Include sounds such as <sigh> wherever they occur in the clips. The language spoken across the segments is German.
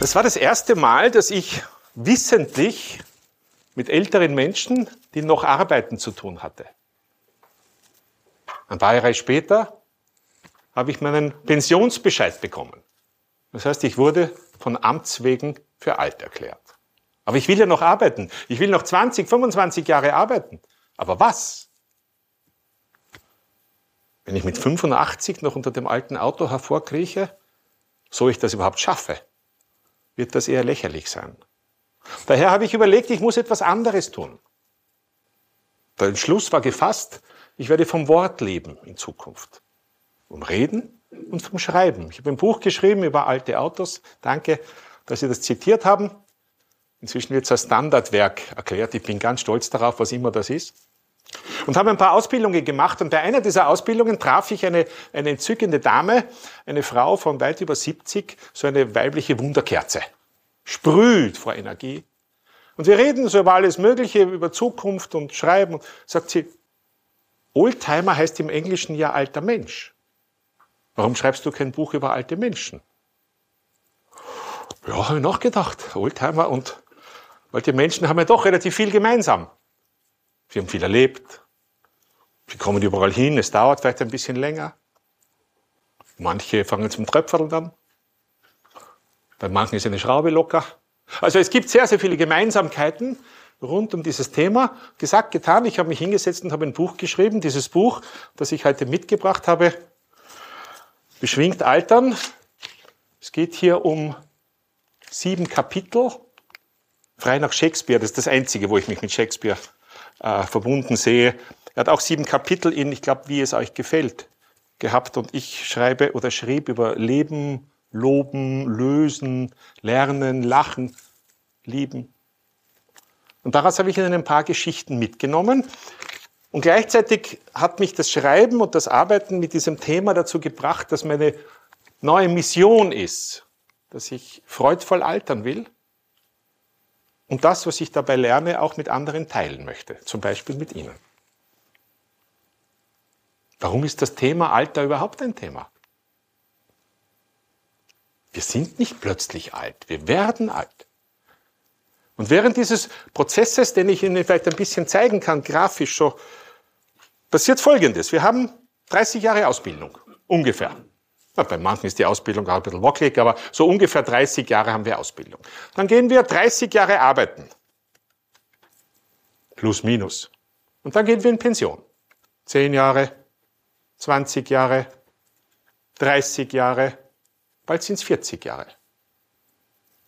Das war das erste Mal, dass ich wissentlich mit älteren Menschen, die noch arbeiten, zu tun hatte. Ein paar Jahre später habe ich meinen Pensionsbescheid bekommen. Das heißt, ich wurde von Amts wegen für alt erklärt. Aber ich will ja noch arbeiten. Ich will noch 20, 25 Jahre arbeiten. Aber was? Wenn ich mit 85 noch unter dem alten Auto hervorkrieche, so ich das überhaupt schaffe, wird das eher lächerlich sein. Daher habe ich überlegt, ich muss etwas anderes tun. Der Entschluss war gefasst, ich werde vom Wort leben in Zukunft. Vom Reden und vom Schreiben. Ich habe ein Buch geschrieben über alte Autos. Danke, dass Sie das zitiert haben. Inzwischen wird es als Standardwerk erklärt. Ich bin ganz stolz darauf, was immer das ist. Und habe ein paar Ausbildungen gemacht. Und bei einer dieser Ausbildungen traf ich eine, eine entzückende Dame, eine Frau von weit über 70, so eine weibliche Wunderkerze. Sprüht vor Energie. Und wir reden so über alles Mögliche, über Zukunft und Schreiben. Und sagt sie, Oldtimer heißt im Englischen ja alter Mensch. Warum schreibst du kein Buch über alte Menschen? Ja, habe ich nachgedacht. Oldtimer und alte Menschen haben ja doch relativ viel gemeinsam. Sie haben viel erlebt. Sie kommen überall hin. Es dauert vielleicht ein bisschen länger. Manche fangen zum Tröpfeln an. Bei manchen ist eine Schraube locker. Also es gibt sehr, sehr viele Gemeinsamkeiten rund um dieses Thema. Gesagt, getan. Ich habe mich hingesetzt und habe ein Buch geschrieben. Dieses Buch, das ich heute mitgebracht habe, beschwingt Altern. Es geht hier um sieben Kapitel, frei nach Shakespeare. Das ist das Einzige, wo ich mich mit Shakespeare äh, verbunden sehe. Er hat auch sieben Kapitel in, ich glaube, wie es euch gefällt, gehabt. Und ich schreibe oder schrieb über Leben, Loben, Lösen, Lernen, Lachen, Lieben. Und daraus habe ich Ihnen ein paar Geschichten mitgenommen. Und gleichzeitig hat mich das Schreiben und das Arbeiten mit diesem Thema dazu gebracht, dass meine neue Mission ist, dass ich freudvoll altern will und das, was ich dabei lerne, auch mit anderen teilen möchte, zum Beispiel mit Ihnen. Warum ist das Thema Alter überhaupt ein Thema? Wir sind nicht plötzlich alt, wir werden alt. Und während dieses Prozesses, den ich Ihnen vielleicht ein bisschen zeigen kann, grafisch so, passiert Folgendes. Wir haben 30 Jahre Ausbildung, ungefähr. Ja, bei manchen ist die Ausbildung auch ein bisschen wackelig, aber so ungefähr 30 Jahre haben wir Ausbildung. Dann gehen wir 30 Jahre arbeiten. Plus, minus. Und dann gehen wir in Pension. 10 Jahre, 20 Jahre, 30 Jahre, bald sind es 40 Jahre.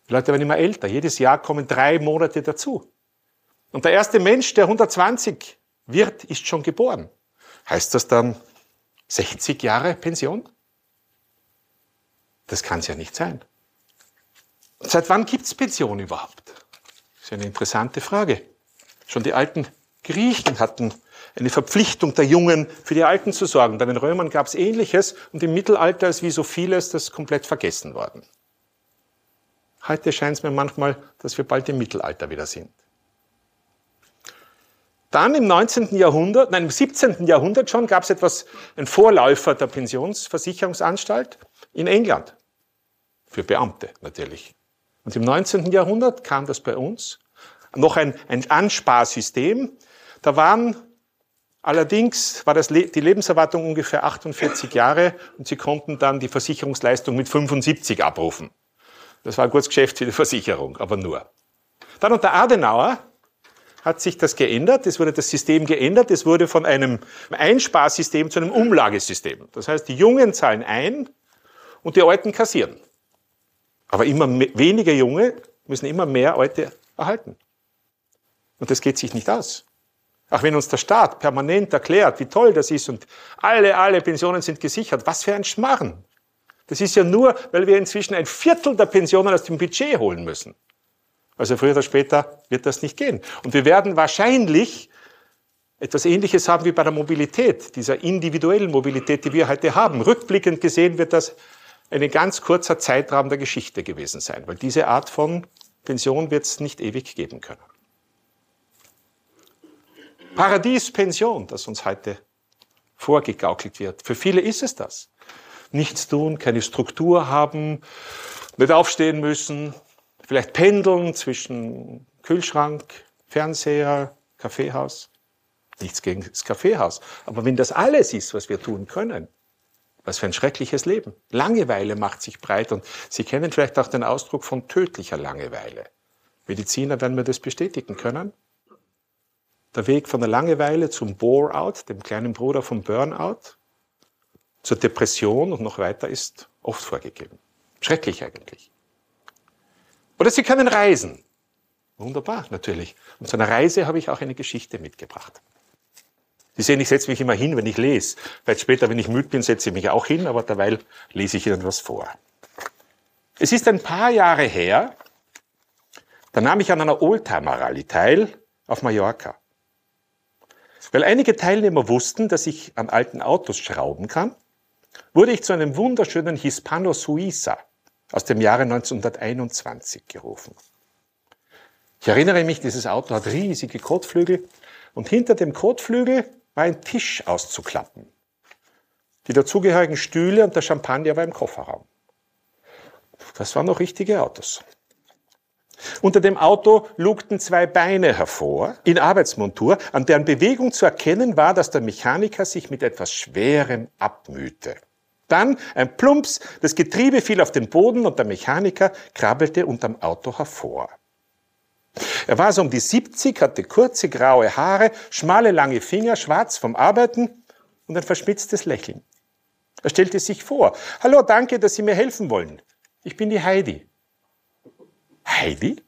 Die Leute werden immer älter. Jedes Jahr kommen drei Monate dazu. Und der erste Mensch, der 120 wird, ist schon geboren. Heißt das dann 60 Jahre Pension? Das kann es ja nicht sein. Seit wann gibt es Pension überhaupt? Das ist eine interessante Frage. Schon die alten Griechen hatten eine Verpflichtung der Jungen, für die Alten zu sorgen. Bei den Römern gab es Ähnliches und im Mittelalter ist wie so vieles das komplett vergessen worden. Heute scheint es mir manchmal, dass wir bald im Mittelalter wieder sind. Dann im 19. Jahrhundert, nein, im 17. Jahrhundert schon gab es etwas, ein Vorläufer der Pensionsversicherungsanstalt in England. Für Beamte natürlich. Und im 19. Jahrhundert kam das bei uns. Noch ein, ein Ansparsystem. Da waren allerdings, war das, die Lebenserwartung ungefähr 48 Jahre und sie konnten dann die Versicherungsleistung mit 75 abrufen. Das war ein gutes Geschäft für die Versicherung, aber nur. Dann unter Adenauer hat sich das geändert. Es wurde das System geändert. Es wurde von einem Einsparsystem zu einem Umlagesystem. Das heißt, die Jungen zahlen ein und die Alten kassieren. Aber immer weniger Junge müssen immer mehr Alte erhalten. Und das geht sich nicht aus. Auch wenn uns der Staat permanent erklärt, wie toll das ist und alle, alle Pensionen sind gesichert, was für ein Schmarren. Das ist ja nur, weil wir inzwischen ein Viertel der Pensionen aus dem Budget holen müssen. Also früher oder später wird das nicht gehen. Und wir werden wahrscheinlich etwas Ähnliches haben wie bei der Mobilität, dieser individuellen Mobilität, die wir heute haben. Rückblickend gesehen wird das ein ganz kurzer Zeitraum der Geschichte gewesen sein, weil diese Art von Pension wird es nicht ewig geben können. Paradiespension, das uns heute vorgegaukelt wird. Für viele ist es das. Nichts tun, keine Struktur haben, nicht aufstehen müssen, vielleicht pendeln zwischen Kühlschrank, Fernseher, Kaffeehaus. Nichts gegen das Kaffeehaus. Aber wenn das alles ist, was wir tun können, was für ein schreckliches Leben. Langeweile macht sich breit und Sie kennen vielleicht auch den Ausdruck von tödlicher Langeweile. Mediziner werden mir das bestätigen können. Der Weg von der Langeweile zum Bore-out, dem kleinen Bruder vom Burnout, zur Depression und noch weiter ist oft vorgegeben. Schrecklich eigentlich. Oder Sie können reisen. Wunderbar, natürlich. Und zu einer Reise habe ich auch eine Geschichte mitgebracht. Sie sehen, ich setze mich immer hin, wenn ich lese. Weil später, wenn ich müde bin, setze ich mich auch hin, aber derweil lese ich Ihnen was vor. Es ist ein paar Jahre her, da nahm ich an einer Oldtimer-Rallye teil auf Mallorca. Weil einige Teilnehmer wussten, dass ich an alten Autos schrauben kann, wurde ich zu einem wunderschönen Hispano Suiza aus dem Jahre 1921 gerufen. Ich erinnere mich, dieses Auto hat riesige Kotflügel und hinter dem Kotflügel war ein Tisch auszuklappen. Die dazugehörigen Stühle und der Champagner war im Kofferraum. Das waren noch richtige Autos. Unter dem Auto lugten zwei Beine hervor, in Arbeitsmontur, an deren Bewegung zu erkennen war, dass der Mechaniker sich mit etwas Schwerem abmühte. Dann ein Plumps, das Getriebe fiel auf den Boden und der Mechaniker krabbelte unterm Auto hervor. Er war so um die 70, hatte kurze graue Haare, schmale lange Finger, schwarz vom Arbeiten und ein verschmitztes Lächeln. Er stellte sich vor. Hallo, danke, dass Sie mir helfen wollen. Ich bin die Heidi. Heidi?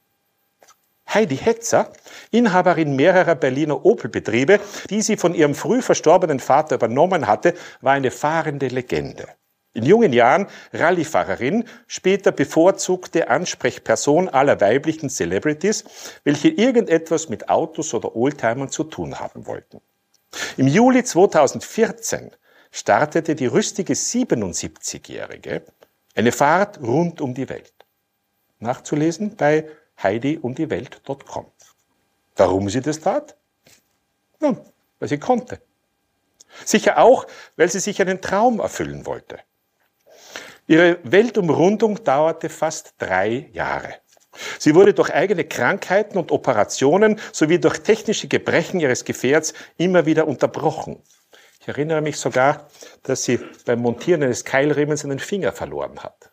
Heidi Hetzer, Inhaberin mehrerer Berliner Opel-Betriebe, die sie von ihrem früh verstorbenen Vater übernommen hatte, war eine fahrende Legende. In jungen Jahren Rallyefahrerin, später bevorzugte Ansprechperson aller weiblichen Celebrities, welche irgendetwas mit Autos oder Oldtimern zu tun haben wollten. Im Juli 2014 startete die rüstige 77-Jährige eine Fahrt rund um die Welt. Nachzulesen bei heidiumdiewelt.com. Warum sie das tat? Nun, weil sie konnte. Sicher auch, weil sie sich einen Traum erfüllen wollte. Ihre Weltumrundung dauerte fast drei Jahre. Sie wurde durch eigene Krankheiten und Operationen sowie durch technische Gebrechen ihres Gefährts immer wieder unterbrochen. Ich erinnere mich sogar, dass sie beim Montieren eines Keilriemens einen Finger verloren hat.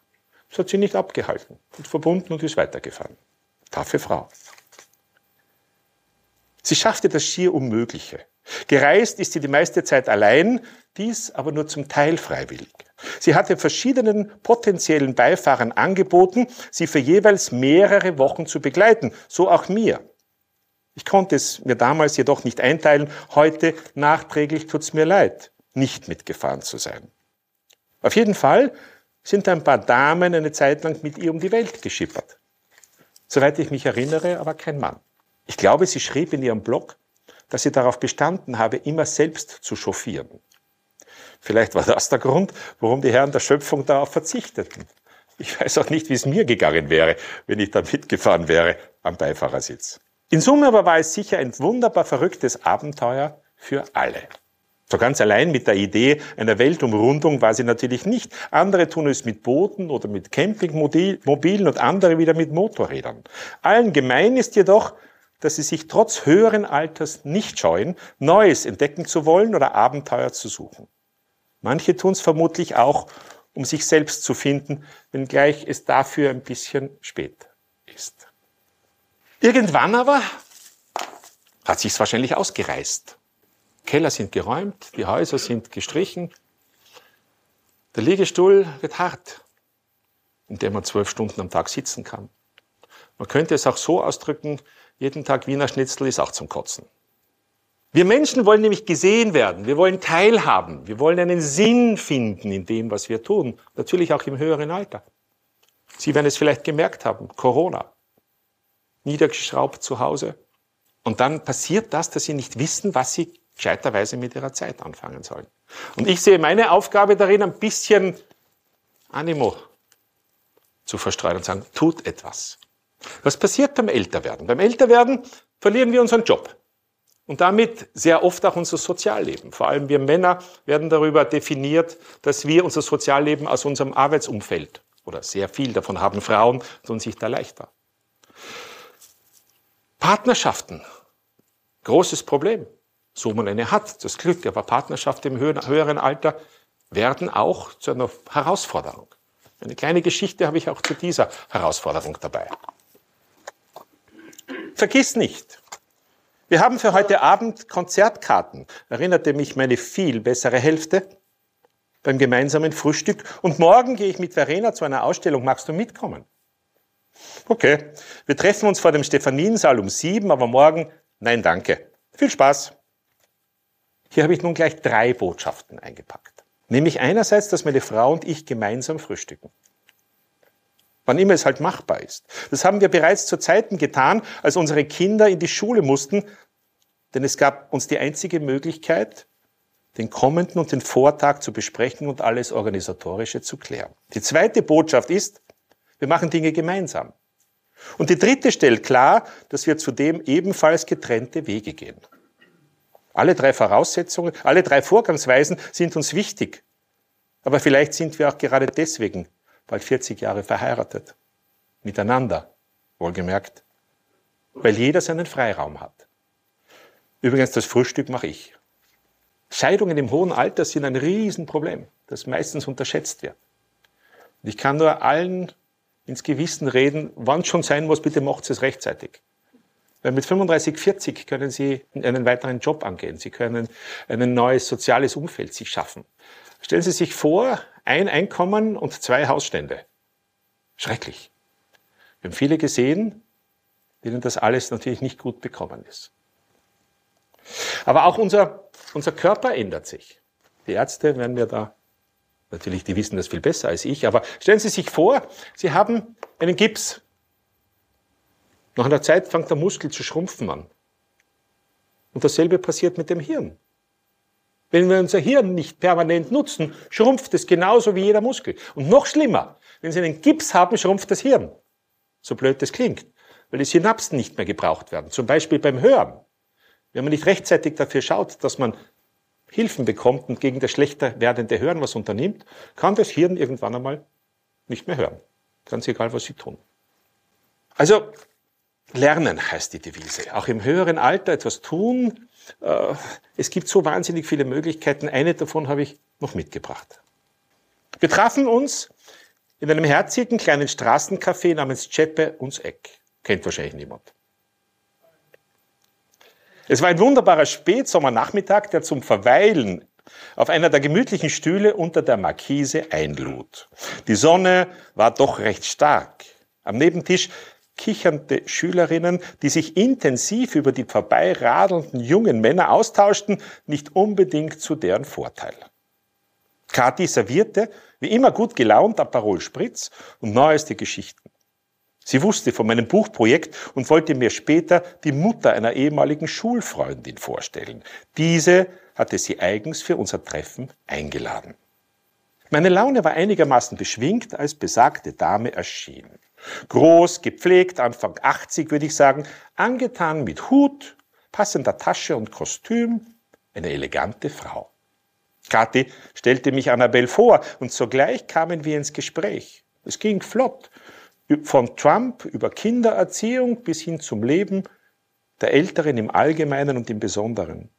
Das hat sie nicht abgehalten, und verbunden und ist weitergefahren. Taffe Frau. Sie schaffte das schier Unmögliche. Gereist ist sie die meiste Zeit allein, dies aber nur zum Teil freiwillig. Sie hatte verschiedenen potenziellen Beifahrern angeboten, sie für jeweils mehrere Wochen zu begleiten, so auch mir. Ich konnte es mir damals jedoch nicht einteilen, heute nachträglich tut's mir leid, nicht mitgefahren zu sein. Auf jeden Fall sind ein paar Damen eine Zeit lang mit ihr um die Welt geschippert. Soweit ich mich erinnere, aber kein Mann. Ich glaube, sie schrieb in ihrem Blog, dass sie darauf bestanden habe, immer selbst zu chauffieren. Vielleicht war das der Grund, warum die Herren der Schöpfung darauf verzichteten. Ich weiß auch nicht, wie es mir gegangen wäre, wenn ich da mitgefahren wäre am Beifahrersitz. In Summe aber war es sicher ein wunderbar verrücktes Abenteuer für alle. So ganz allein mit der Idee einer Weltumrundung war sie natürlich nicht. Andere tun es mit Booten oder mit Campingmobilen und andere wieder mit Motorrädern. Allen gemein ist jedoch, dass sie sich trotz höheren Alters nicht scheuen, Neues entdecken zu wollen oder Abenteuer zu suchen. Manche tun es vermutlich auch, um sich selbst zu finden, wenngleich es dafür ein bisschen spät ist. Irgendwann aber hat sich's wahrscheinlich ausgereist. Keller sind geräumt, die Häuser sind gestrichen. Der Liegestuhl wird hart, in dem man zwölf Stunden am Tag sitzen kann. Man könnte es auch so ausdrücken, jeden Tag Wiener Schnitzel ist auch zum Kotzen. Wir Menschen wollen nämlich gesehen werden, wir wollen teilhaben, wir wollen einen Sinn finden in dem, was wir tun, natürlich auch im höheren Alter. Sie werden es vielleicht gemerkt haben, Corona, niedergeschraubt zu Hause. Und dann passiert das, dass Sie nicht wissen, was Sie gescheiterweise mit Ihrer Zeit anfangen sollen. Und ich sehe meine Aufgabe darin, ein bisschen Animo zu verstreuen und sagen, tut etwas. Was passiert beim Älterwerden? Beim Älterwerden verlieren wir unseren Job. Und damit sehr oft auch unser Sozialleben. Vor allem wir Männer werden darüber definiert, dass wir unser Sozialleben aus unserem Arbeitsumfeld oder sehr viel davon haben Frauen, tun sich da leichter. Partnerschaften, großes Problem. So man eine hat, das Glück, aber Partnerschaften im höheren Alter werden auch zu einer Herausforderung. Eine kleine Geschichte habe ich auch zu dieser Herausforderung dabei. Vergiss nicht, wir haben für heute Abend Konzertkarten, erinnerte mich meine viel bessere Hälfte beim gemeinsamen Frühstück. Und morgen gehe ich mit Verena zu einer Ausstellung. Magst du mitkommen? Okay, wir treffen uns vor dem Stephaniensaal um sieben, aber morgen, nein, danke. Viel Spaß. Hier habe ich nun gleich drei Botschaften eingepackt. Nämlich einerseits, dass meine Frau und ich gemeinsam frühstücken. Wann immer es halt machbar ist. Das haben wir bereits zu Zeiten getan, als unsere Kinder in die Schule mussten, denn es gab uns die einzige Möglichkeit, den kommenden und den Vortag zu besprechen und alles Organisatorische zu klären. Die zweite Botschaft ist, wir machen Dinge gemeinsam. Und die dritte stellt klar, dass wir zudem ebenfalls getrennte Wege gehen. Alle drei Voraussetzungen, alle drei Vorgangsweisen sind uns wichtig. Aber vielleicht sind wir auch gerade deswegen bald 40 Jahre verheiratet. Miteinander, wohlgemerkt. Weil jeder seinen Freiraum hat. Übrigens, das Frühstück mache ich. Scheidungen im hohen Alter sind ein Riesenproblem, das meistens unterschätzt wird. Und ich kann nur allen ins Gewissen reden, wann schon sein muss, bitte macht es rechtzeitig. Weil mit 35, 40 können Sie einen weiteren Job angehen. Sie können ein neues soziales Umfeld sich schaffen. Stellen Sie sich vor, ein Einkommen und zwei Hausstände. Schrecklich. Wir haben viele gesehen, denen das alles natürlich nicht gut bekommen ist. Aber auch unser, unser Körper ändert sich. Die Ärzte werden mir da, natürlich, die wissen das viel besser als ich, aber stellen Sie sich vor, Sie haben einen Gips. Nach einer Zeit fängt der Muskel zu schrumpfen an. Und dasselbe passiert mit dem Hirn. Wenn wir unser Hirn nicht permanent nutzen, schrumpft es genauso wie jeder Muskel. Und noch schlimmer, wenn Sie einen Gips haben, schrumpft das Hirn. So blöd das klingt, weil die Synapsen nicht mehr gebraucht werden. Zum Beispiel beim Hören. Wenn man nicht rechtzeitig dafür schaut, dass man Hilfen bekommt und gegen das schlechter werdende Hören was unternimmt, kann das Hirn irgendwann einmal nicht mehr hören. Ganz egal, was Sie tun. Also, lernen heißt die Devise. Auch im höheren Alter etwas tun. Äh, es gibt so wahnsinnig viele Möglichkeiten. Eine davon habe ich noch mitgebracht. Wir trafen uns in einem herzigen kleinen Straßencafé namens Chepe uns Eck. Kennt wahrscheinlich niemand. Es war ein wunderbarer Spätsommernachmittag, der zum Verweilen auf einer der gemütlichen Stühle unter der Markise einlud. Die Sonne war doch recht stark. Am Nebentisch kichernde Schülerinnen, die sich intensiv über die vorbeiradelnden jungen Männer austauschten, nicht unbedingt zu deren Vorteil. Kathi servierte, wie immer gut gelaunt, Aperol Spritz und neueste Geschichten. Sie wusste von meinem Buchprojekt und wollte mir später die Mutter einer ehemaligen Schulfreundin vorstellen. Diese hatte sie eigens für unser Treffen eingeladen. Meine Laune war einigermaßen beschwingt, als besagte Dame erschien. Groß, gepflegt, Anfang 80 würde ich sagen, angetan mit Hut, passender Tasche und Kostüm, eine elegante Frau. Kathi stellte mich Annabelle vor und sogleich kamen wir ins Gespräch. Es ging flott von Trump über Kindererziehung bis hin zum Leben der Älteren im Allgemeinen und im Besonderen.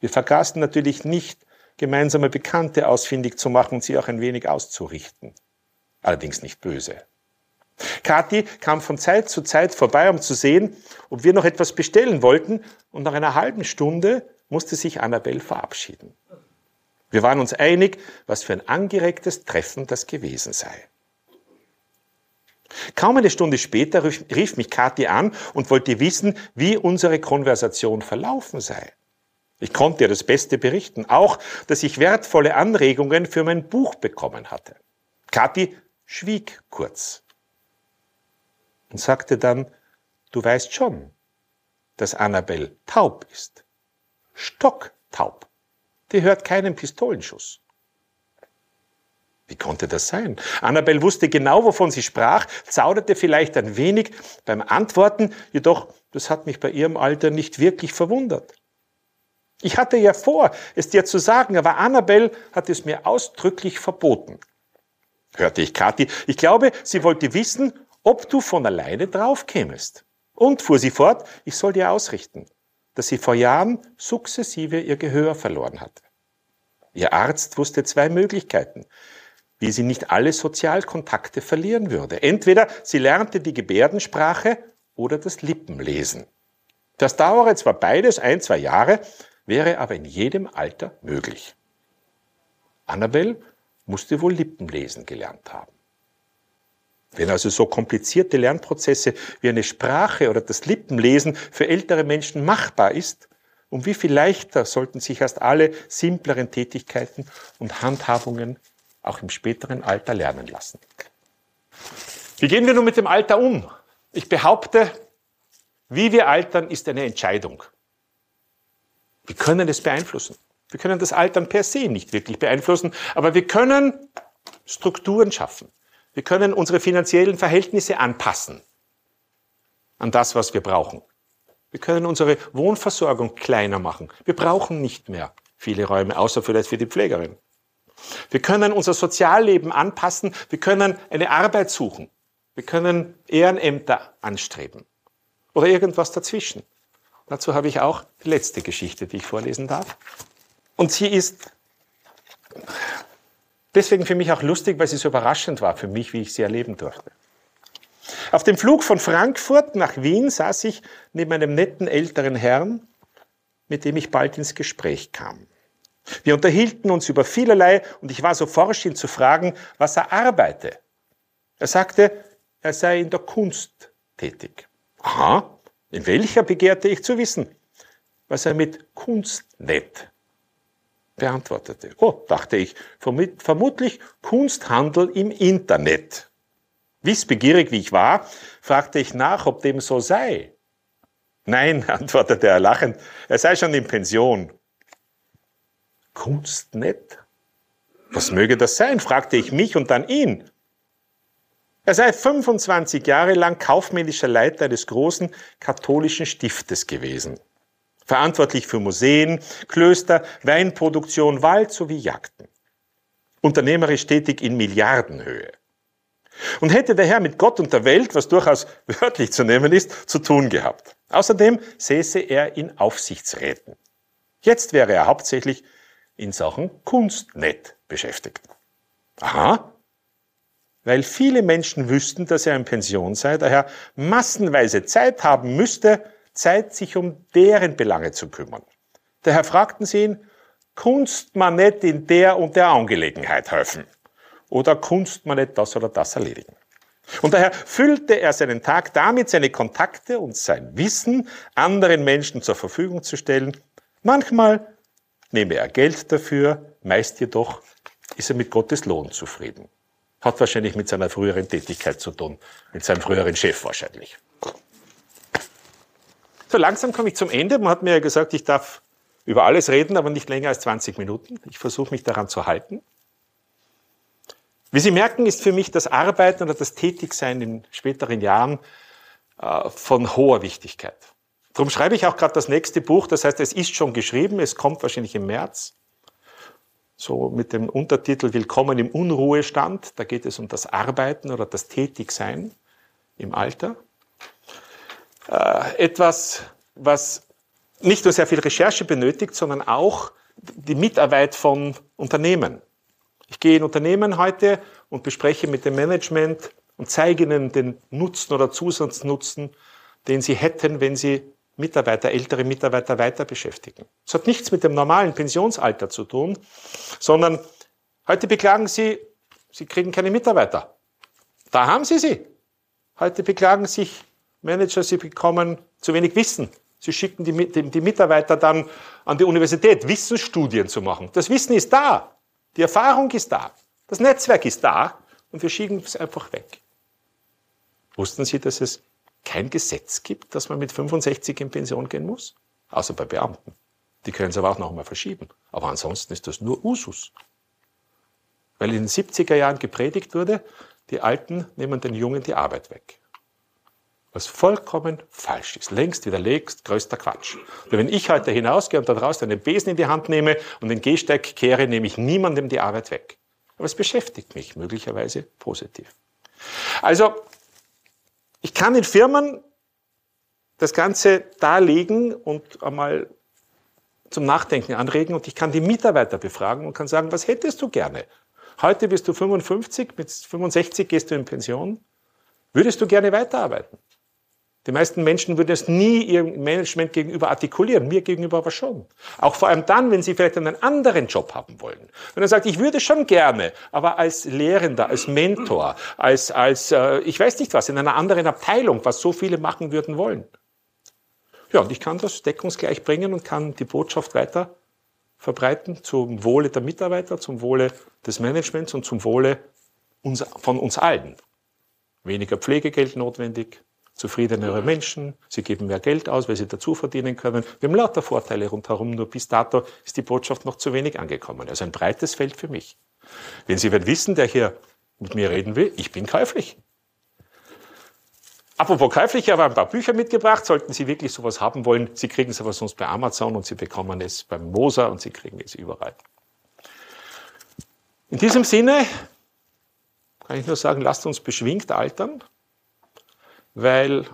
Wir vergaßen natürlich nicht, gemeinsame Bekannte ausfindig zu machen und sie auch ein wenig auszurichten. Allerdings nicht böse. Kathi kam von Zeit zu Zeit vorbei, um zu sehen, ob wir noch etwas bestellen wollten, und nach einer halben Stunde musste sich Annabelle verabschieden. Wir waren uns einig, was für ein angeregtes Treffen das gewesen sei. Kaum eine Stunde später rief mich Kathi an und wollte wissen, wie unsere Konversation verlaufen sei. Ich konnte ihr das Beste berichten, auch, dass ich wertvolle Anregungen für mein Buch bekommen hatte. Kathi schwieg kurz und sagte dann, du weißt schon, dass Annabelle taub ist. Stocktaub. Die hört keinen Pistolenschuss. Wie konnte das sein? Annabelle wusste genau, wovon sie sprach, zauderte vielleicht ein wenig beim Antworten, jedoch das hat mich bei ihrem Alter nicht wirklich verwundert. Ich hatte ja vor, es dir zu sagen, aber Annabelle hat es mir ausdrücklich verboten. hörte ich Kathi. Ich glaube, sie wollte wissen, ob du von alleine drauf kämest. Und, fuhr sie fort, ich soll dir ausrichten, dass sie vor Jahren sukzessive ihr Gehör verloren hatte. Ihr Arzt wusste zwei Möglichkeiten, wie sie nicht alle Sozialkontakte verlieren würde. Entweder sie lernte die Gebärdensprache oder das Lippenlesen. Das dauere zwar beides ein, zwei Jahre, wäre aber in jedem Alter möglich. Annabelle musste wohl Lippenlesen gelernt haben. Wenn also so komplizierte Lernprozesse wie eine Sprache oder das Lippenlesen für ältere Menschen machbar ist, um wie viel leichter sollten sich erst alle simpleren Tätigkeiten und Handhabungen auch im späteren Alter lernen lassen. Wie gehen wir nun mit dem Alter um? Ich behaupte, wie wir altern, ist eine Entscheidung. Wir können es beeinflussen. Wir können das Altern per se nicht wirklich beeinflussen, aber wir können Strukturen schaffen. Wir können unsere finanziellen Verhältnisse anpassen an das, was wir brauchen. Wir können unsere Wohnversorgung kleiner machen. Wir brauchen nicht mehr viele Räume, außer vielleicht für die Pflegerin. Wir können unser Sozialleben anpassen. Wir können eine Arbeit suchen. Wir können Ehrenämter anstreben. Oder irgendwas dazwischen. Dazu habe ich auch die letzte Geschichte, die ich vorlesen darf. Und sie ist deswegen für mich auch lustig, weil sie so überraschend war für mich, wie ich sie erleben durfte. Auf dem Flug von Frankfurt nach Wien saß ich neben einem netten älteren Herrn, mit dem ich bald ins Gespräch kam. Wir unterhielten uns über vielerlei und ich war so forsch, ihn zu fragen, was er arbeite. Er sagte, er sei in der Kunst tätig. Aha, in welcher begehrte ich zu wissen, was er mit Kunstnet beantwortete. Oh, dachte ich, vermutlich Kunsthandel im Internet. Wissbegierig wie ich war, fragte ich nach, ob dem so sei. Nein, <laughs> antwortete er lachend, er sei schon in Pension. Kunstnet? Was möge das sein? fragte ich mich und dann ihn. Er sei 25 Jahre lang kaufmännischer Leiter eines großen katholischen Stiftes gewesen. Verantwortlich für Museen, Klöster, Weinproduktion, Wald sowie Jagden. Unternehmerisch tätig in Milliardenhöhe. Und hätte der Herr mit Gott und der Welt, was durchaus wörtlich zu nehmen ist, zu tun gehabt. Außerdem säße er in Aufsichtsräten. Jetzt wäre er hauptsächlich in Sachen Kunstnet beschäftigt. Aha. Weil viele Menschen wüssten, dass er in Pension sei, daher massenweise Zeit haben müsste, Zeit, sich um deren Belange zu kümmern. Daher fragten sie ihn, kunst man nicht in der und der Angelegenheit helfen? Oder kunst man nicht das oder das erledigen? Und daher füllte er seinen Tag damit, seine Kontakte und sein Wissen anderen Menschen zur Verfügung zu stellen. Manchmal nehme er Geld dafür, meist jedoch ist er mit Gottes Lohn zufrieden. Hat wahrscheinlich mit seiner früheren Tätigkeit zu tun, mit seinem früheren Chef wahrscheinlich. So langsam komme ich zum Ende. Man hat mir ja gesagt, ich darf über alles reden, aber nicht länger als 20 Minuten. Ich versuche mich daran zu halten. Wie Sie merken, ist für mich das Arbeiten oder das Tätigsein in späteren Jahren äh, von hoher Wichtigkeit. Darum schreibe ich auch gerade das nächste Buch. Das heißt, es ist schon geschrieben, es kommt wahrscheinlich im März. So mit dem Untertitel Willkommen im Unruhestand. Da geht es um das Arbeiten oder das Tätigsein im Alter. Äh, etwas, was nicht nur sehr viel Recherche benötigt, sondern auch die Mitarbeit von Unternehmen. Ich gehe in Unternehmen heute und bespreche mit dem Management und zeige ihnen den Nutzen oder Zusatznutzen, den sie hätten, wenn sie Mitarbeiter, ältere Mitarbeiter weiter beschäftigen. Das hat nichts mit dem normalen Pensionsalter zu tun, sondern heute beklagen sie, sie kriegen keine Mitarbeiter. Da haben sie sie. Heute beklagen sich Manager, sie bekommen zu wenig Wissen. Sie schicken die, die, die Mitarbeiter dann an die Universität, Wissensstudien zu machen. Das Wissen ist da. Die Erfahrung ist da. Das Netzwerk ist da. Und wir schicken es einfach weg. Wussten Sie, dass es kein Gesetz gibt, dass man mit 65 in Pension gehen muss? Außer bei Beamten. Die können es aber auch noch mal verschieben. Aber ansonsten ist das nur Usus. Weil in den 70er Jahren gepredigt wurde, die Alten nehmen den Jungen die Arbeit weg. Was vollkommen falsch ist. Längst widerlegt, größter Quatsch. Und wenn ich heute hinausgehe und da draußen einen Besen in die Hand nehme und den Gehsteig kehre, nehme ich niemandem die Arbeit weg. Aber es beschäftigt mich möglicherweise positiv. Also, ich kann in Firmen das Ganze darlegen und einmal zum Nachdenken anregen und ich kann die Mitarbeiter befragen und kann sagen, was hättest du gerne? Heute bist du 55, mit 65 gehst du in Pension. Würdest du gerne weiterarbeiten? Die meisten Menschen würden es nie ihrem Management gegenüber artikulieren, mir gegenüber aber schon. Auch vor allem dann, wenn sie vielleicht einen anderen Job haben wollen. Wenn er sagt, ich würde schon gerne, aber als Lehrender, als Mentor, als, als äh, ich weiß nicht was, in einer anderen Abteilung, was so viele machen würden wollen. Ja, und ich kann das deckungsgleich bringen und kann die Botschaft weiter verbreiten zum Wohle der Mitarbeiter, zum Wohle des Managements und zum Wohle uns, von uns allen. Weniger Pflegegeld notwendig, zufriedenere Menschen, sie geben mehr Geld aus, weil sie dazu verdienen können. Wir haben lauter Vorteile rundherum, nur bis dato ist die Botschaft noch zu wenig angekommen. Also ein breites Feld für mich. Wenn Sie wissen, der hier mit mir reden will, ich bin käuflich. Apropos käuflich, ich habe ein paar Bücher mitgebracht. Sollten Sie wirklich sowas haben wollen, Sie kriegen es aber sonst bei Amazon und Sie bekommen es beim Moser und Sie kriegen es überall. In diesem Sinne kann ich nur sagen, lasst uns beschwingt altern weil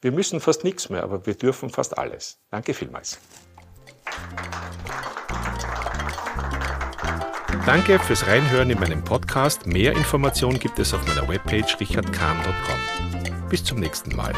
wir müssen fast nichts mehr, aber wir dürfen fast alles. Danke vielmals. Danke fürs Reinhören in meinem Podcast. Mehr Informationen gibt es auf meiner Webpage richardkahn.com. Bis zum nächsten Mal.